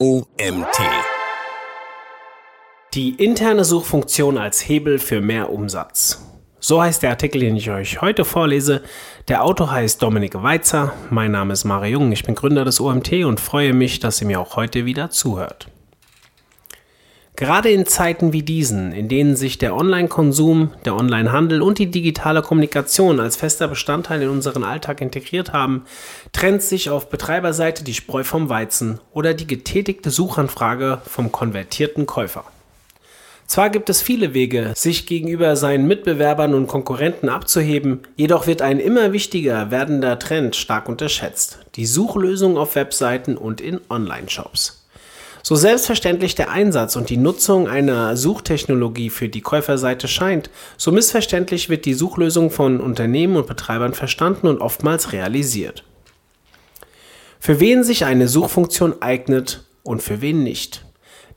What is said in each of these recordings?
OMT. Die interne Suchfunktion als Hebel für mehr Umsatz. So heißt der Artikel, den ich euch heute vorlese. Der Autor heißt Dominik Weitzer. Mein Name ist Mario Jung. Ich bin Gründer des OMT und freue mich, dass ihr mir auch heute wieder zuhört. Gerade in Zeiten wie diesen, in denen sich der Online-Konsum, der Online-Handel und die digitale Kommunikation als fester Bestandteil in unseren Alltag integriert haben, trennt sich auf Betreiberseite die Spreu vom Weizen oder die getätigte Suchanfrage vom konvertierten Käufer. Zwar gibt es viele Wege, sich gegenüber seinen Mitbewerbern und Konkurrenten abzuheben, jedoch wird ein immer wichtiger werdender Trend stark unterschätzt, die Suchlösung auf Webseiten und in Online-Shops. So selbstverständlich der Einsatz und die Nutzung einer Suchtechnologie für die Käuferseite scheint, so missverständlich wird die Suchlösung von Unternehmen und Betreibern verstanden und oftmals realisiert. Für wen sich eine Suchfunktion eignet und für wen nicht.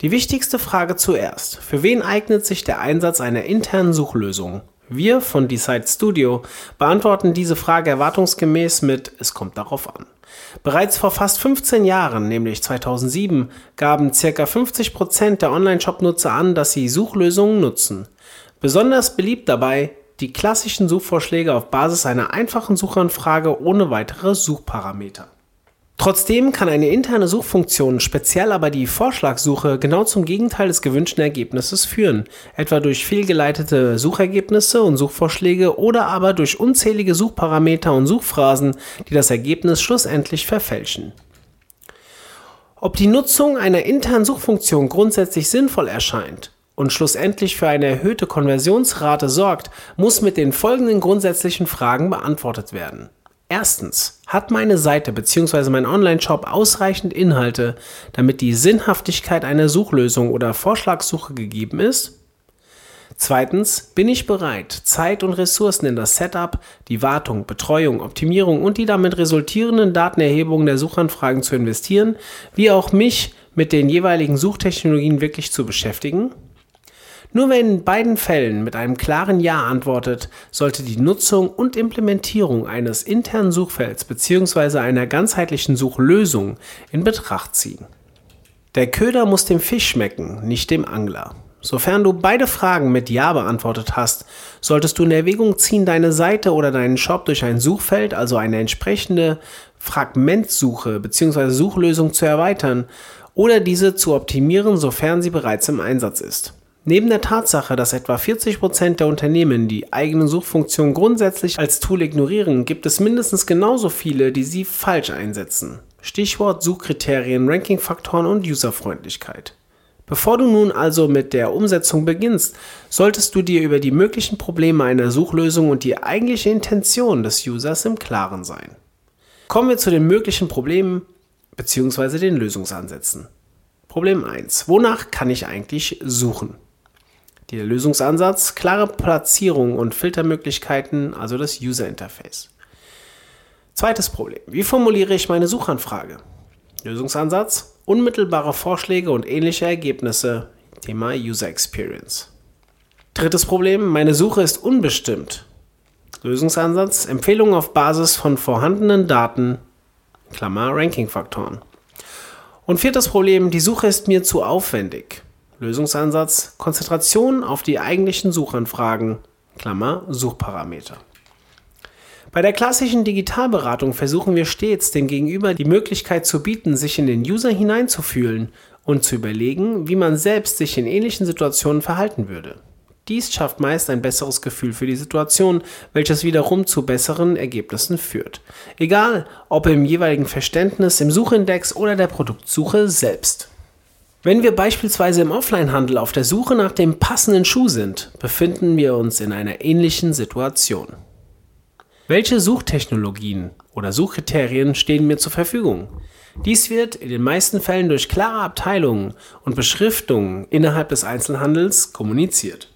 Die wichtigste Frage zuerst. Für wen eignet sich der Einsatz einer internen Suchlösung? Wir von Decide Studio beantworten diese Frage erwartungsgemäß mit Es kommt darauf an. Bereits vor fast 15 Jahren, nämlich 2007, gaben ca. 50% der Online-Shop-Nutzer an, dass sie Suchlösungen nutzen. Besonders beliebt dabei die klassischen Suchvorschläge auf Basis einer einfachen Suchanfrage ohne weitere Suchparameter. Trotzdem kann eine interne Suchfunktion, speziell aber die Vorschlagssuche, genau zum Gegenteil des gewünschten Ergebnisses führen, etwa durch fehlgeleitete Suchergebnisse und Suchvorschläge oder aber durch unzählige Suchparameter und Suchphrasen, die das Ergebnis schlussendlich verfälschen. Ob die Nutzung einer internen Suchfunktion grundsätzlich sinnvoll erscheint und schlussendlich für eine erhöhte Konversionsrate sorgt, muss mit den folgenden grundsätzlichen Fragen beantwortet werden. Erstens, hat meine Seite bzw. mein Online-Shop ausreichend Inhalte, damit die Sinnhaftigkeit einer Suchlösung oder Vorschlagssuche gegeben ist? Zweitens, bin ich bereit, Zeit und Ressourcen in das Setup, die Wartung, Betreuung, Optimierung und die damit resultierenden Datenerhebungen der Suchanfragen zu investieren, wie auch mich mit den jeweiligen Suchtechnologien wirklich zu beschäftigen? Nur wenn in beiden Fällen mit einem klaren Ja antwortet, sollte die Nutzung und Implementierung eines internen Suchfelds bzw. einer ganzheitlichen Suchlösung in Betracht ziehen. Der Köder muss dem Fisch schmecken, nicht dem Angler. Sofern du beide Fragen mit Ja beantwortet hast, solltest du in Erwägung ziehen, deine Seite oder deinen Shop durch ein Suchfeld, also eine entsprechende Fragmentsuche bzw. Suchlösung zu erweitern oder diese zu optimieren, sofern sie bereits im Einsatz ist. Neben der Tatsache, dass etwa 40% der Unternehmen die eigene Suchfunktion grundsätzlich als Tool ignorieren, gibt es mindestens genauso viele, die sie falsch einsetzen. Stichwort Suchkriterien, Rankingfaktoren und Userfreundlichkeit. Bevor du nun also mit der Umsetzung beginnst, solltest du dir über die möglichen Probleme einer Suchlösung und die eigentliche Intention des Users im Klaren sein. Kommen wir zu den möglichen Problemen bzw. den Lösungsansätzen. Problem 1. Wonach kann ich eigentlich suchen? Der Lösungsansatz, klare Platzierung und Filtermöglichkeiten, also das User Interface. Zweites Problem. Wie formuliere ich meine Suchanfrage? Lösungsansatz, unmittelbare Vorschläge und ähnliche Ergebnisse. Thema User Experience. Drittes Problem. Meine Suche ist unbestimmt. Lösungsansatz, Empfehlungen auf Basis von vorhandenen Daten, Klammer Rankingfaktoren. Und viertes Problem, die Suche ist mir zu aufwendig. Lösungsansatz Konzentration auf die eigentlichen Suchanfragen, Klammer Suchparameter. Bei der klassischen Digitalberatung versuchen wir stets, dem Gegenüber die Möglichkeit zu bieten, sich in den User hineinzufühlen und zu überlegen, wie man selbst sich in ähnlichen Situationen verhalten würde. Dies schafft meist ein besseres Gefühl für die Situation, welches wiederum zu besseren Ergebnissen führt. Egal, ob im jeweiligen Verständnis, im Suchindex oder der Produktsuche selbst. Wenn wir beispielsweise im Offline-Handel auf der Suche nach dem passenden Schuh sind, befinden wir uns in einer ähnlichen Situation. Welche Suchtechnologien oder Suchkriterien stehen mir zur Verfügung? Dies wird in den meisten Fällen durch klare Abteilungen und Beschriftungen innerhalb des Einzelhandels kommuniziert.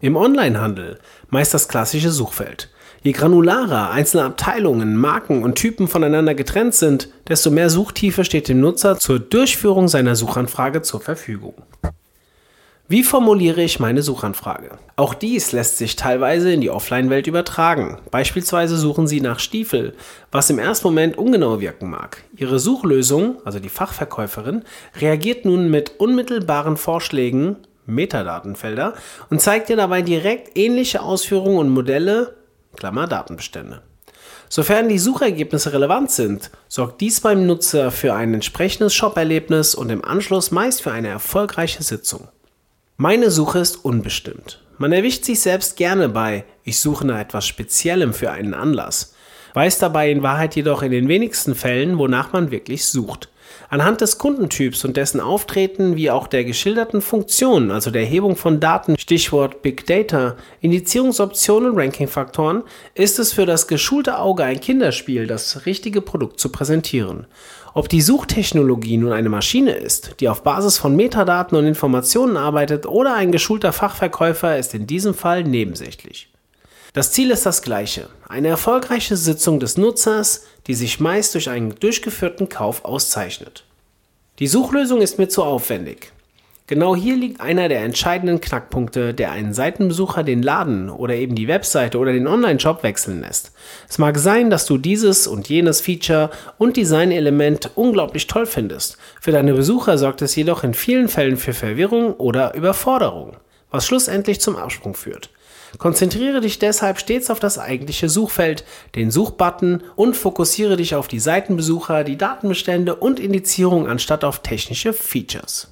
Im Onlinehandel meist das klassische Suchfeld. Je granularer einzelne Abteilungen, Marken und Typen voneinander getrennt sind, desto mehr Suchtiefe steht dem Nutzer zur Durchführung seiner Suchanfrage zur Verfügung. Wie formuliere ich meine Suchanfrage? Auch dies lässt sich teilweise in die Offline-Welt übertragen. Beispielsweise suchen Sie nach Stiefel, was im ersten Moment ungenau wirken mag. Ihre Suchlösung, also die Fachverkäuferin, reagiert nun mit unmittelbaren Vorschlägen, Metadatenfelder, und zeigt dir dabei direkt ähnliche Ausführungen und Modelle, Klammer Datenbestände. Sofern die Suchergebnisse relevant sind, sorgt dies beim Nutzer für ein entsprechendes Shop-Erlebnis und im Anschluss meist für eine erfolgreiche Sitzung. Meine Suche ist unbestimmt. Man erwischt sich selbst gerne bei, ich suche nach etwas Speziellem für einen Anlass, weiß dabei in Wahrheit jedoch in den wenigsten Fällen, wonach man wirklich sucht. Anhand des Kundentyps und dessen Auftreten wie auch der geschilderten Funktionen, also der Erhebung von Daten, Stichwort Big Data, Indizierungsoptionen und Rankingfaktoren, ist es für das geschulte Auge ein Kinderspiel, das richtige Produkt zu präsentieren. Ob die Suchtechnologie nun eine Maschine ist, die auf Basis von Metadaten und Informationen arbeitet, oder ein geschulter Fachverkäufer, ist in diesem Fall nebensächlich. Das Ziel ist das gleiche, eine erfolgreiche Sitzung des Nutzers, die sich meist durch einen durchgeführten Kauf auszeichnet. Die Suchlösung ist mir zu aufwendig. Genau hier liegt einer der entscheidenden Knackpunkte, der einen Seitenbesucher den Laden oder eben die Webseite oder den Online-Shop wechseln lässt. Es mag sein, dass du dieses und jenes Feature und Designelement unglaublich toll findest. Für deine Besucher sorgt es jedoch in vielen Fällen für Verwirrung oder Überforderung, was schlussendlich zum Absprung führt. Konzentriere dich deshalb stets auf das eigentliche Suchfeld, den Suchbutton und fokussiere dich auf die Seitenbesucher, die Datenbestände und Indizierung anstatt auf technische Features.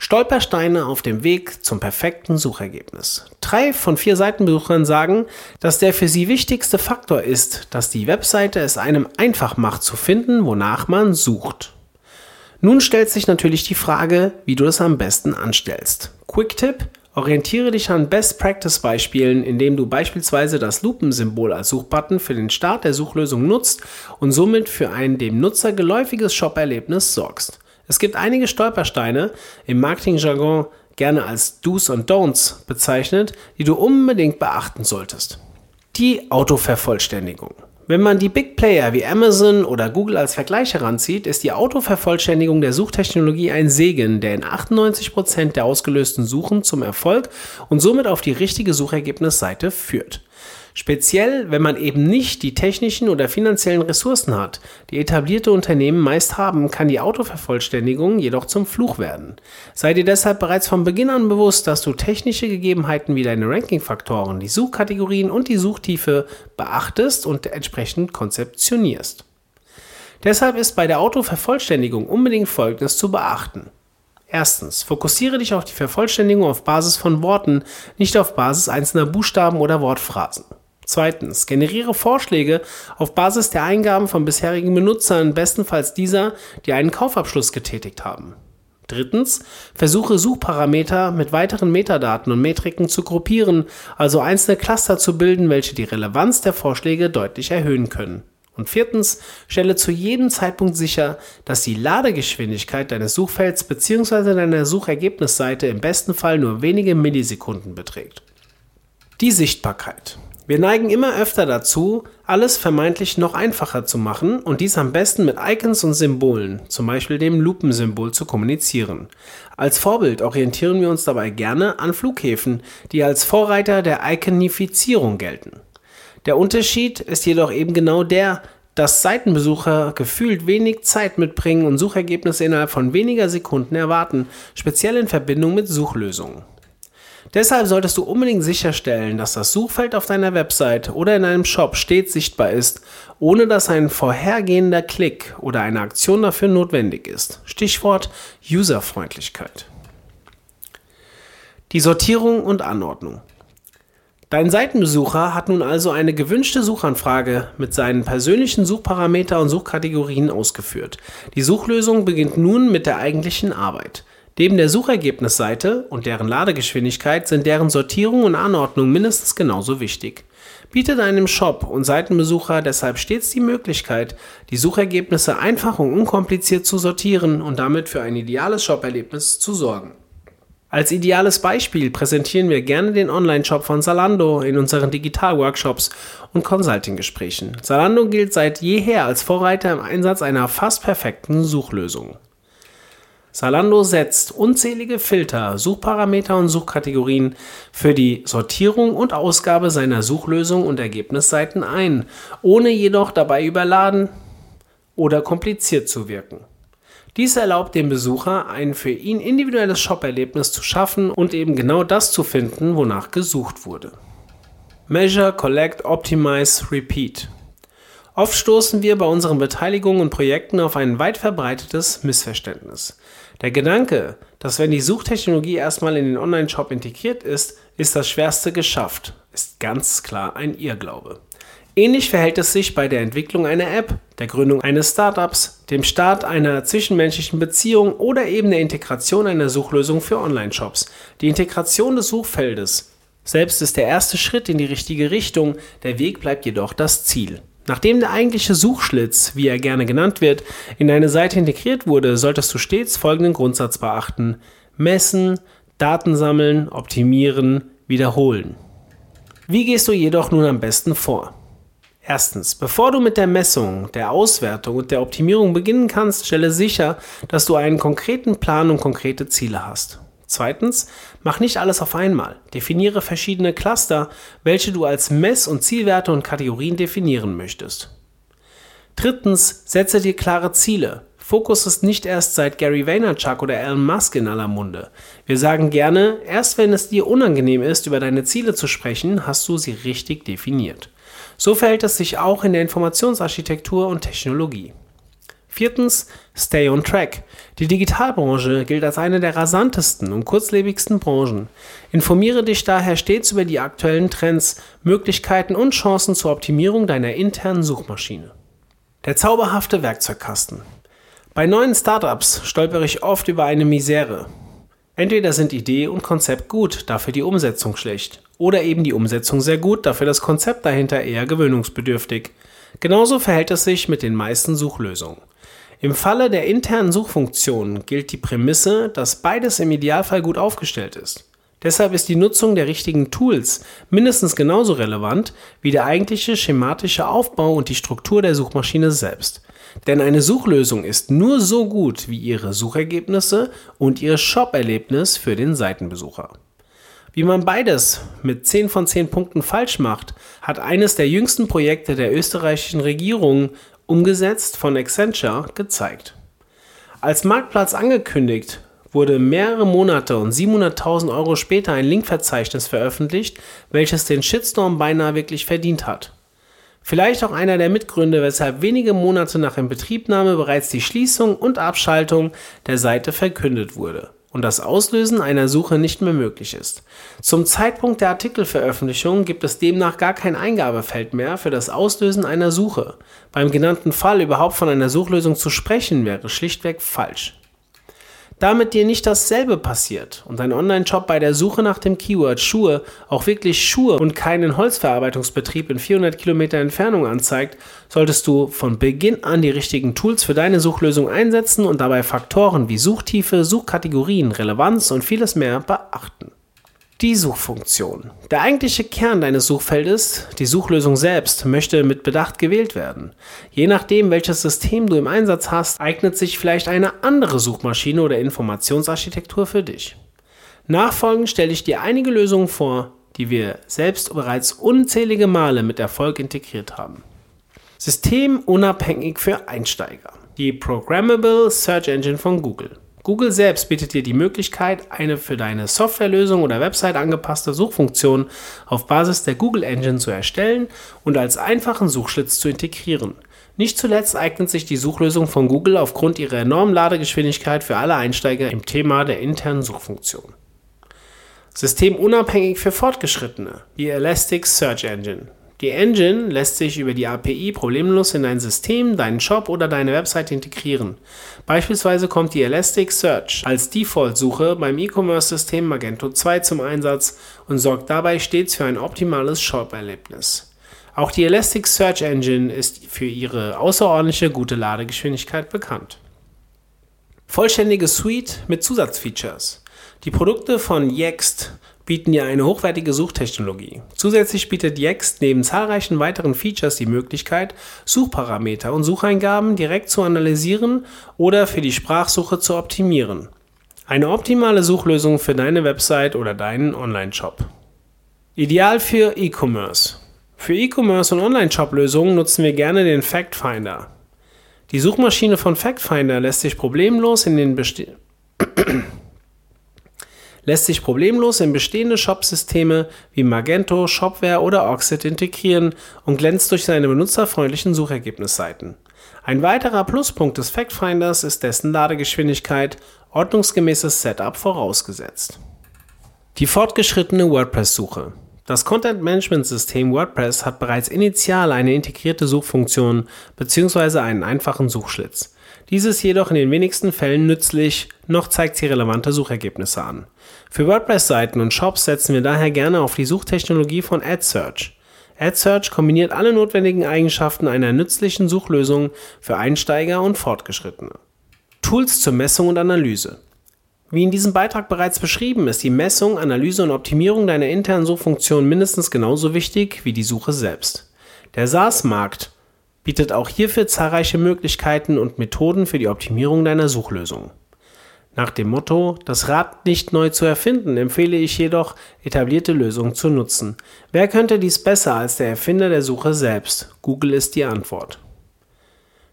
Stolpersteine auf dem Weg zum perfekten Suchergebnis. Drei von vier Seitenbesuchern sagen, dass der für sie wichtigste Faktor ist, dass die Webseite es einem einfach macht zu finden, wonach man sucht. Nun stellt sich natürlich die Frage, wie du das am besten anstellst. Quick Tip: Orientiere dich an Best-Practice-Beispielen, indem du beispielsweise das Lupensymbol als Suchbutton für den Start der Suchlösung nutzt und somit für ein dem Nutzer geläufiges Shop-Erlebnis sorgst. Es gibt einige Stolpersteine, im Marketingjargon gerne als Do's und Don'ts bezeichnet, die du unbedingt beachten solltest. Die Autovervollständigung. Wenn man die Big Player wie Amazon oder Google als Vergleich heranzieht, ist die Autovervollständigung der Suchtechnologie ein Segen, der in 98% der ausgelösten Suchen zum Erfolg und somit auf die richtige Suchergebnisseite führt. Speziell, wenn man eben nicht die technischen oder finanziellen Ressourcen hat, die etablierte Unternehmen meist haben, kann die Autovervollständigung jedoch zum Fluch werden. Sei dir deshalb bereits von Beginn an bewusst, dass du technische Gegebenheiten wie deine Rankingfaktoren, die Suchkategorien und die Suchtiefe beachtest und entsprechend konzeptionierst. Deshalb ist bei der Autovervollständigung unbedingt Folgendes zu beachten. Erstens, fokussiere dich auf die Vervollständigung auf Basis von Worten, nicht auf Basis einzelner Buchstaben oder Wortphrasen. Zweitens, generiere Vorschläge auf Basis der Eingaben von bisherigen Benutzern, bestenfalls dieser, die einen Kaufabschluss getätigt haben. Drittens, versuche Suchparameter mit weiteren Metadaten und Metriken zu gruppieren, also einzelne Cluster zu bilden, welche die Relevanz der Vorschläge deutlich erhöhen können. Und viertens, stelle zu jedem Zeitpunkt sicher, dass die Ladegeschwindigkeit deines Suchfelds bzw. deiner Suchergebnisseite im besten Fall nur wenige Millisekunden beträgt. Die Sichtbarkeit. Wir neigen immer öfter dazu, alles vermeintlich noch einfacher zu machen und dies am besten mit Icons und Symbolen, zum Beispiel dem Lupensymbol, zu kommunizieren. Als Vorbild orientieren wir uns dabei gerne an Flughäfen, die als Vorreiter der Iconifizierung gelten. Der Unterschied ist jedoch eben genau der, dass Seitenbesucher gefühlt wenig Zeit mitbringen und Suchergebnisse innerhalb von weniger Sekunden erwarten, speziell in Verbindung mit Suchlösungen. Deshalb solltest du unbedingt sicherstellen, dass das Suchfeld auf deiner Website oder in einem Shop stets sichtbar ist, ohne dass ein vorhergehender Klick oder eine Aktion dafür notwendig ist. Stichwort Userfreundlichkeit. Die Sortierung und Anordnung. Dein Seitenbesucher hat nun also eine gewünschte Suchanfrage mit seinen persönlichen Suchparameter und Suchkategorien ausgeführt. Die Suchlösung beginnt nun mit der eigentlichen Arbeit. Neben der Suchergebnisseite und deren Ladegeschwindigkeit sind deren Sortierung und Anordnung mindestens genauso wichtig. Biete deinem Shop und Seitenbesucher deshalb stets die Möglichkeit, die Suchergebnisse einfach und unkompliziert zu sortieren und damit für ein ideales Shop-Erlebnis zu sorgen. Als ideales Beispiel präsentieren wir gerne den Online-Shop von Zalando in unseren Digital-Workshops und Consulting-Gesprächen. Zalando gilt seit jeher als Vorreiter im Einsatz einer fast perfekten Suchlösung. Zalando setzt unzählige Filter, Suchparameter und Suchkategorien für die Sortierung und Ausgabe seiner Suchlösung und Ergebnisseiten ein, ohne jedoch dabei überladen oder kompliziert zu wirken. Dies erlaubt dem Besucher, ein für ihn individuelles Shop-Erlebnis zu schaffen und eben genau das zu finden, wonach gesucht wurde. Measure, Collect, Optimize, Repeat. Oft stoßen wir bei unseren Beteiligungen und Projekten auf ein weit verbreitetes Missverständnis. Der Gedanke, dass wenn die Suchtechnologie erstmal in den Online-Shop integriert ist, ist das Schwerste geschafft, ist ganz klar ein Irrglaube. Ähnlich verhält es sich bei der Entwicklung einer App, der Gründung eines Startups, dem Start einer zwischenmenschlichen Beziehung oder eben der Integration einer Suchlösung für Online-Shops. Die Integration des Suchfeldes selbst ist der erste Schritt in die richtige Richtung, der Weg bleibt jedoch das Ziel. Nachdem der eigentliche Suchschlitz, wie er gerne genannt wird, in eine Seite integriert wurde, solltest du stets folgenden Grundsatz beachten. Messen, Daten sammeln, optimieren, wiederholen. Wie gehst du jedoch nun am besten vor? Erstens, bevor du mit der Messung, der Auswertung und der Optimierung beginnen kannst, stelle sicher, dass du einen konkreten Plan und konkrete Ziele hast. Zweitens, mach nicht alles auf einmal. Definiere verschiedene Cluster, welche du als Mess- und Zielwerte und Kategorien definieren möchtest. Drittens, setze dir klare Ziele. Fokus ist nicht erst seit Gary Vaynerchuk oder Elon Musk in aller Munde. Wir sagen gerne, erst wenn es dir unangenehm ist, über deine Ziele zu sprechen, hast du sie richtig definiert. So verhält es sich auch in der Informationsarchitektur und Technologie. Viertens, stay on track. Die Digitalbranche gilt als eine der rasantesten und kurzlebigsten Branchen. Informiere dich daher stets über die aktuellen Trends, Möglichkeiten und Chancen zur Optimierung deiner internen Suchmaschine. Der zauberhafte Werkzeugkasten. Bei neuen Startups stolpere ich oft über eine Misere. Entweder sind Idee und Konzept gut, dafür die Umsetzung schlecht, oder eben die Umsetzung sehr gut, dafür das Konzept dahinter eher gewöhnungsbedürftig. Genauso verhält es sich mit den meisten Suchlösungen. Im Falle der internen Suchfunktion gilt die Prämisse, dass beides im Idealfall gut aufgestellt ist. Deshalb ist die Nutzung der richtigen Tools mindestens genauso relevant wie der eigentliche schematische Aufbau und die Struktur der Suchmaschine selbst. Denn eine Suchlösung ist nur so gut wie ihre Suchergebnisse und ihr Shop-Erlebnis für den Seitenbesucher. Wie man beides mit 10 von 10 Punkten falsch macht, hat eines der jüngsten Projekte der österreichischen Regierung umgesetzt von Accenture, gezeigt. Als Marktplatz angekündigt, wurde mehrere Monate und 700.000 Euro später ein Linkverzeichnis veröffentlicht, welches den Shitstorm beinahe wirklich verdient hat. Vielleicht auch einer der Mitgründe, weshalb wenige Monate nach Inbetriebnahme bereits die Schließung und Abschaltung der Seite verkündet wurde und das Auslösen einer Suche nicht mehr möglich ist. Zum Zeitpunkt der Artikelveröffentlichung gibt es demnach gar kein Eingabefeld mehr für das Auslösen einer Suche. Beim genannten Fall überhaupt von einer Suchlösung zu sprechen wäre schlichtweg falsch. Damit dir nicht dasselbe passiert und dein Online-Shop bei der Suche nach dem Keyword Schuhe auch wirklich Schuhe und keinen Holzverarbeitungsbetrieb in 400 Kilometer Entfernung anzeigt, solltest du von Beginn an die richtigen Tools für deine Suchlösung einsetzen und dabei Faktoren wie Suchtiefe, Suchkategorien, Relevanz und vieles mehr beachten. Die Suchfunktion. Der eigentliche Kern deines Suchfeldes, die Suchlösung selbst, möchte mit Bedacht gewählt werden. Je nachdem, welches System du im Einsatz hast, eignet sich vielleicht eine andere Suchmaschine oder Informationsarchitektur für dich. Nachfolgend stelle ich dir einige Lösungen vor, die wir selbst bereits unzählige Male mit Erfolg integriert haben. Systemunabhängig für Einsteiger. Die Programmable Search Engine von Google. Google selbst bietet dir die Möglichkeit, eine für deine Softwarelösung oder Website angepasste Suchfunktion auf Basis der Google Engine zu erstellen und als einfachen Suchschlitz zu integrieren. Nicht zuletzt eignet sich die Suchlösung von Google aufgrund ihrer enormen Ladegeschwindigkeit für alle Einsteiger im Thema der internen Suchfunktion. Systemunabhängig für Fortgeschrittene, die Elastic Search Engine. Die Engine lässt sich über die API problemlos in dein System, deinen Shop oder deine Website integrieren. Beispielsweise kommt die Elasticsearch als Default-Suche beim E-Commerce-System Magento 2 zum Einsatz und sorgt dabei stets für ein optimales Shop-Erlebnis. Auch die Elasticsearch Engine ist für ihre außerordentliche gute Ladegeschwindigkeit bekannt. Vollständige Suite mit Zusatzfeatures. Die Produkte von Yext bieten dir eine hochwertige Suchtechnologie. Zusätzlich bietet Yext neben zahlreichen weiteren Features die Möglichkeit, Suchparameter und Sucheingaben direkt zu analysieren oder für die Sprachsuche zu optimieren. Eine optimale Suchlösung für deine Website oder deinen Online-Shop. Ideal für E-Commerce. Für E-Commerce und Online-Shop-Lösungen nutzen wir gerne den Fact Finder. Die Suchmaschine von Fact Finder lässt sich problemlos in den Beste lässt sich problemlos in bestehende Shop-Systeme wie Magento, Shopware oder Oxid integrieren und glänzt durch seine benutzerfreundlichen Suchergebnisseiten. Ein weiterer Pluspunkt des Factfinders ist dessen Ladegeschwindigkeit, ordnungsgemäßes Setup vorausgesetzt. Die fortgeschrittene WordPress-Suche. Das Content-Management-System WordPress hat bereits initial eine integrierte Suchfunktion bzw. einen einfachen Suchschlitz. Dies ist jedoch in den wenigsten Fällen nützlich, noch zeigt sie relevante Suchergebnisse an. Für WordPress-Seiten und Shops setzen wir daher gerne auf die Suchtechnologie von AdSearch. AdSearch kombiniert alle notwendigen Eigenschaften einer nützlichen Suchlösung für Einsteiger und Fortgeschrittene. Tools zur Messung und Analyse. Wie in diesem Beitrag bereits beschrieben, ist die Messung, Analyse und Optimierung deiner internen Suchfunktion mindestens genauso wichtig wie die Suche selbst. Der SaaS-Markt bietet auch hierfür zahlreiche Möglichkeiten und Methoden für die Optimierung deiner Suchlösung. Nach dem Motto, das Rad nicht neu zu erfinden, empfehle ich jedoch, etablierte Lösungen zu nutzen. Wer könnte dies besser als der Erfinder der Suche selbst? Google ist die Antwort.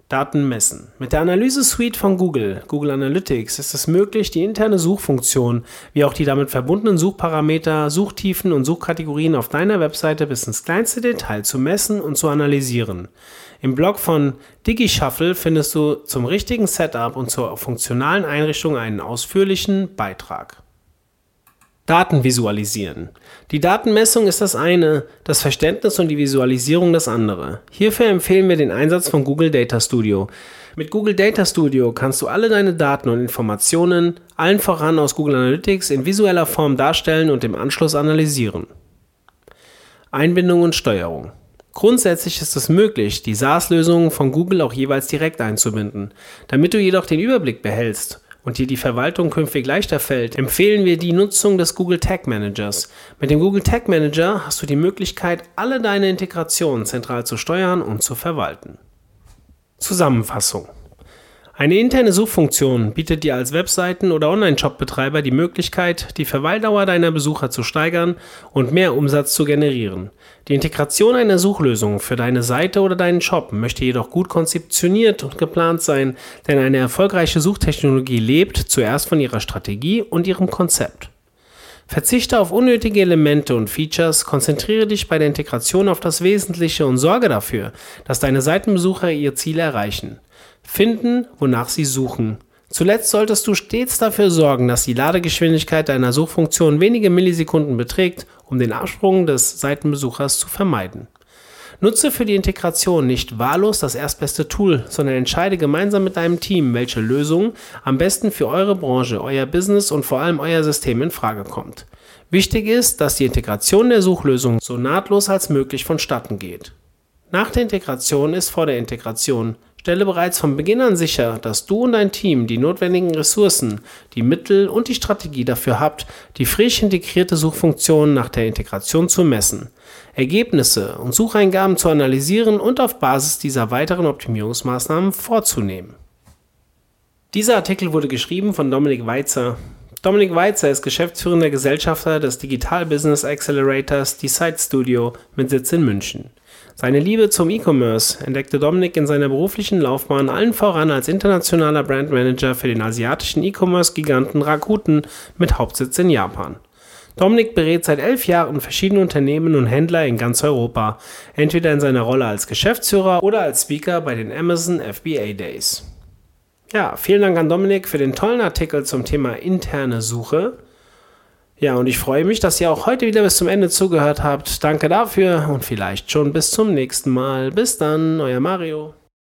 Daten messen. Mit der Analyse-Suite von Google, Google Analytics, ist es möglich, die interne Suchfunktion wie auch die damit verbundenen Suchparameter, Suchtiefen und Suchkategorien auf deiner Webseite bis ins kleinste Detail zu messen und zu analysieren. Im Blog von DigiShuffle findest du zum richtigen Setup und zur funktionalen Einrichtung einen ausführlichen Beitrag. Daten visualisieren. Die Datenmessung ist das eine, das Verständnis und die Visualisierung das andere. Hierfür empfehlen wir den Einsatz von Google Data Studio. Mit Google Data Studio kannst du alle deine Daten und Informationen, allen voran aus Google Analytics, in visueller Form darstellen und im Anschluss analysieren. Einbindung und Steuerung. Grundsätzlich ist es möglich, die SaaS-Lösungen von Google auch jeweils direkt einzubinden. Damit du jedoch den Überblick behältst und dir die Verwaltung künftig leichter fällt, empfehlen wir die Nutzung des Google Tag Managers. Mit dem Google Tag Manager hast du die Möglichkeit, alle deine Integrationen zentral zu steuern und zu verwalten. Zusammenfassung eine interne Suchfunktion bietet dir als Webseiten- oder Online-Shop-Betreiber die Möglichkeit, die Verweildauer deiner Besucher zu steigern und mehr Umsatz zu generieren. Die Integration einer Suchlösung für deine Seite oder deinen Shop möchte jedoch gut konzeptioniert und geplant sein, denn eine erfolgreiche Suchtechnologie lebt zuerst von ihrer Strategie und ihrem Konzept. Verzichte auf unnötige Elemente und Features, konzentriere dich bei der Integration auf das Wesentliche und sorge dafür, dass deine Seitenbesucher ihr Ziel erreichen. Finden, wonach sie suchen. Zuletzt solltest du stets dafür sorgen, dass die Ladegeschwindigkeit deiner Suchfunktion wenige Millisekunden beträgt, um den Absprung des Seitenbesuchers zu vermeiden. Nutze für die Integration nicht wahllos das erstbeste Tool, sondern entscheide gemeinsam mit deinem Team, welche Lösung am besten für eure Branche, euer Business und vor allem euer System in Frage kommt. Wichtig ist, dass die Integration der Suchlösung so nahtlos als möglich vonstatten geht. Nach der Integration ist vor der Integration. Stelle bereits von Beginn an sicher, dass du und dein Team die notwendigen Ressourcen, die Mittel und die Strategie dafür habt, die frisch integrierte Suchfunktion nach der Integration zu messen, Ergebnisse und Sucheingaben zu analysieren und auf Basis dieser weiteren Optimierungsmaßnahmen vorzunehmen. Dieser Artikel wurde geschrieben von Dominik Weitzer. Dominik Weitzer ist geschäftsführender Gesellschafter des Digital Business Accelerators Decide Studio mit Sitz in München. Seine Liebe zum E-Commerce entdeckte Dominik in seiner beruflichen Laufbahn allen voran als internationaler Brandmanager für den asiatischen E-Commerce-Giganten Rakuten mit Hauptsitz in Japan. Dominik berät seit elf Jahren verschiedene Unternehmen und Händler in ganz Europa, entweder in seiner Rolle als Geschäftsführer oder als Speaker bei den Amazon FBA Days. Ja, vielen Dank an Dominik für den tollen Artikel zum Thema interne Suche. Ja, und ich freue mich, dass ihr auch heute wieder bis zum Ende zugehört habt. Danke dafür und vielleicht schon bis zum nächsten Mal. Bis dann, euer Mario.